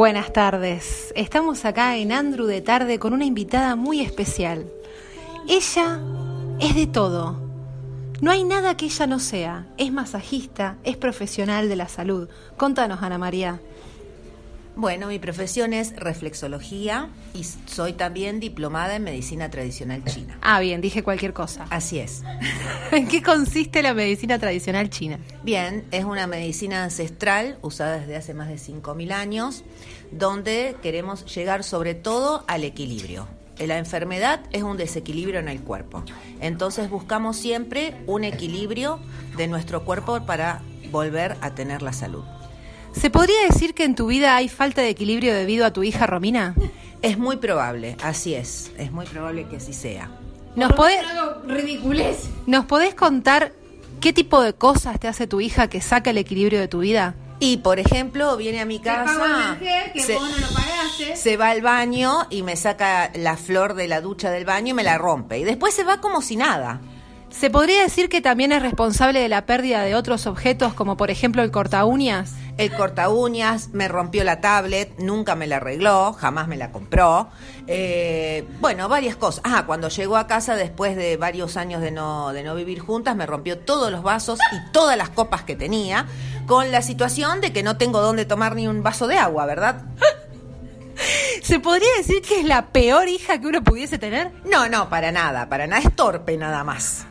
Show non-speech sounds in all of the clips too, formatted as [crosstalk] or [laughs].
Buenas tardes. Estamos acá en Andrew de tarde con una invitada muy especial. Ella es de todo. No hay nada que ella no sea. Es masajista, es profesional de la salud. Contanos, Ana María. Bueno, mi profesión es reflexología y soy también diplomada en medicina tradicional china. Ah, bien, dije cualquier cosa. Así es. [laughs] ¿En qué consiste la medicina tradicional china? Bien, es una medicina ancestral usada desde hace más de 5.000 años, donde queremos llegar sobre todo al equilibrio. La enfermedad es un desequilibrio en el cuerpo. Entonces buscamos siempre un equilibrio de nuestro cuerpo para volver a tener la salud. ¿Se podría decir que en tu vida hay falta de equilibrio debido a tu hija Romina? Es muy probable, así es. Es muy probable que así sea. ¿Nos podés, ¿Nos podés contar qué tipo de cosas te hace tu hija que saca el equilibrio de tu vida? Y por ejemplo, viene a mi casa, se, se va al baño y me saca la flor de la ducha del baño y me la rompe. Y después se va como si nada. ¿Se podría decir que también es responsable de la pérdida de otros objetos, como por ejemplo el corta uñas? El corta uñas me rompió la tablet, nunca me la arregló, jamás me la compró. Eh, bueno, varias cosas. Ah, cuando llegó a casa después de varios años de no, de no vivir juntas, me rompió todos los vasos y todas las copas que tenía, con la situación de que no tengo dónde tomar ni un vaso de agua, ¿verdad? ¿Se podría decir que es la peor hija que uno pudiese tener? No, no, para nada, para nada, es torpe nada más.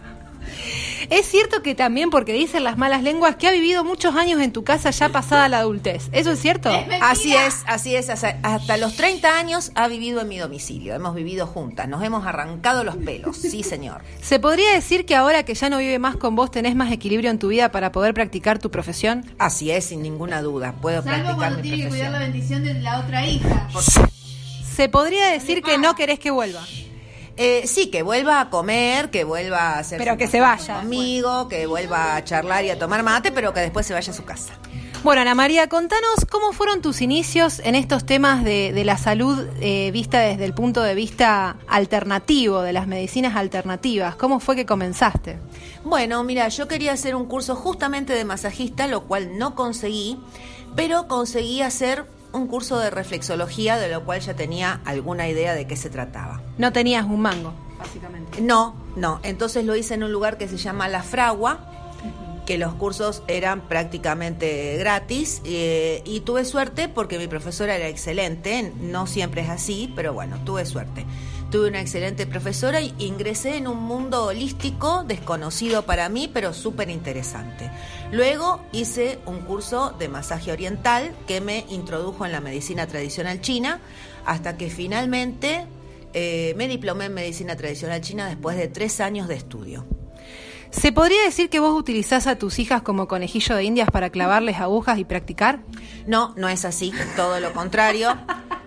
Es cierto que también, porque dicen las malas lenguas, que ha vivido muchos años en tu casa ya pasada la adultez. ¿Eso es cierto? así es, así es. Hasta los 30 años ha vivido en mi domicilio. Hemos vivido juntas. Nos hemos arrancado los pelos. Sí, señor. ¿Se podría decir que ahora que ya no vive más con vos, tenés más equilibrio en tu vida para poder practicar tu profesión? Así es, sin ninguna duda. Puedo Salvo practicar cuando tiene que cuidar la bendición de la otra hija. ¿Se podría decir que no querés que vuelva? Eh, sí, que vuelva a comer, que vuelva a hacer pero que se vaya conmigo, que vuelva a charlar y a tomar mate, pero que después se vaya a su casa. Bueno, Ana María, contanos cómo fueron tus inicios en estos temas de, la salud eh, vista desde el punto de vista alternativo, de las medicinas alternativas. ¿Cómo fue que comenzaste? Bueno, mira, yo quería hacer un curso justamente de masajista, lo cual no conseguí, pero conseguí hacer un curso de reflexología, de lo cual ya tenía alguna idea de qué se trataba. No tenías un mango, básicamente. No, no. Entonces lo hice en un lugar que se llama La Fragua, que los cursos eran prácticamente gratis eh, y tuve suerte porque mi profesora era excelente, no siempre es así, pero bueno, tuve suerte. Tuve una excelente profesora y ingresé en un mundo holístico desconocido para mí, pero súper interesante. Luego hice un curso de masaje oriental que me introdujo en la medicina tradicional china, hasta que finalmente eh, me diplomé en medicina tradicional china después de tres años de estudio. ¿Se podría decir que vos utilizás a tus hijas como conejillo de indias para clavarles agujas y practicar? No, no es así, todo lo contrario.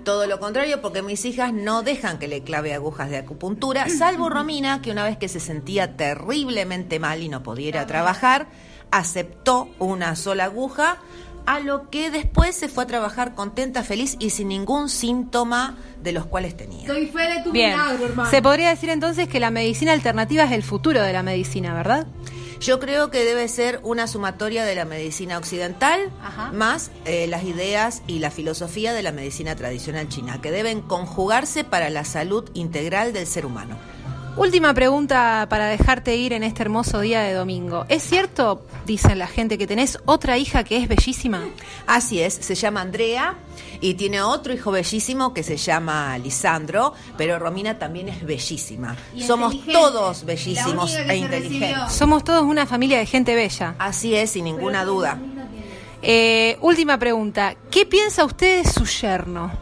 Todo lo contrario, porque mis hijas no dejan que le clave agujas de acupuntura, salvo Romina, que una vez que se sentía terriblemente mal y no pudiera trabajar, aceptó una sola aguja, a lo que después se fue a trabajar contenta, feliz y sin ningún síntoma de los cuales tenía. Soy fe de tu Bien. hermano. Se podría decir entonces que la medicina alternativa es el futuro de la medicina, ¿verdad? Yo creo que debe ser una sumatoria de la medicina occidental más eh, las ideas y la filosofía de la medicina tradicional china, que deben conjugarse para la salud integral del ser humano. Última pregunta para dejarte ir en este hermoso día de domingo. ¿Es cierto, dicen la gente, que tenés otra hija que es bellísima? Así es, se llama Andrea y tiene otro hijo bellísimo que se llama Lisandro, pero Romina también es bellísima. Somos todos bellísimos e inteligentes. Somos todos una familia de gente bella. Así es, sin ninguna duda. Eh, última pregunta. ¿Qué piensa usted de su yerno?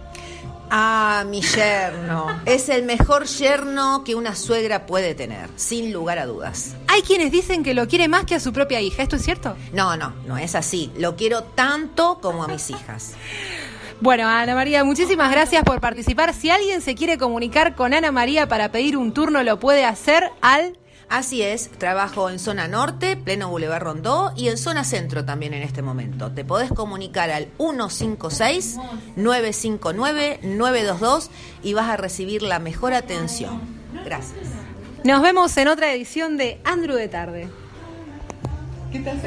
Ah, mi yerno. Es el mejor yerno que una suegra puede tener, sin lugar a dudas. Hay quienes dicen que lo quiere más que a su propia hija. ¿Esto es cierto? No, no, no es así. Lo quiero tanto como a mis hijas. Bueno, Ana María, muchísimas gracias por participar. Si alguien se quiere comunicar con Ana María para pedir un turno, lo puede hacer al Así es, trabajo en zona norte, pleno Boulevard Rondó, y en zona centro también en este momento. Te podés comunicar al 156-959-922 y vas a recibir la mejor atención. Gracias. Nos vemos en otra edición de Andrew de Tarde. ¿Qué tal?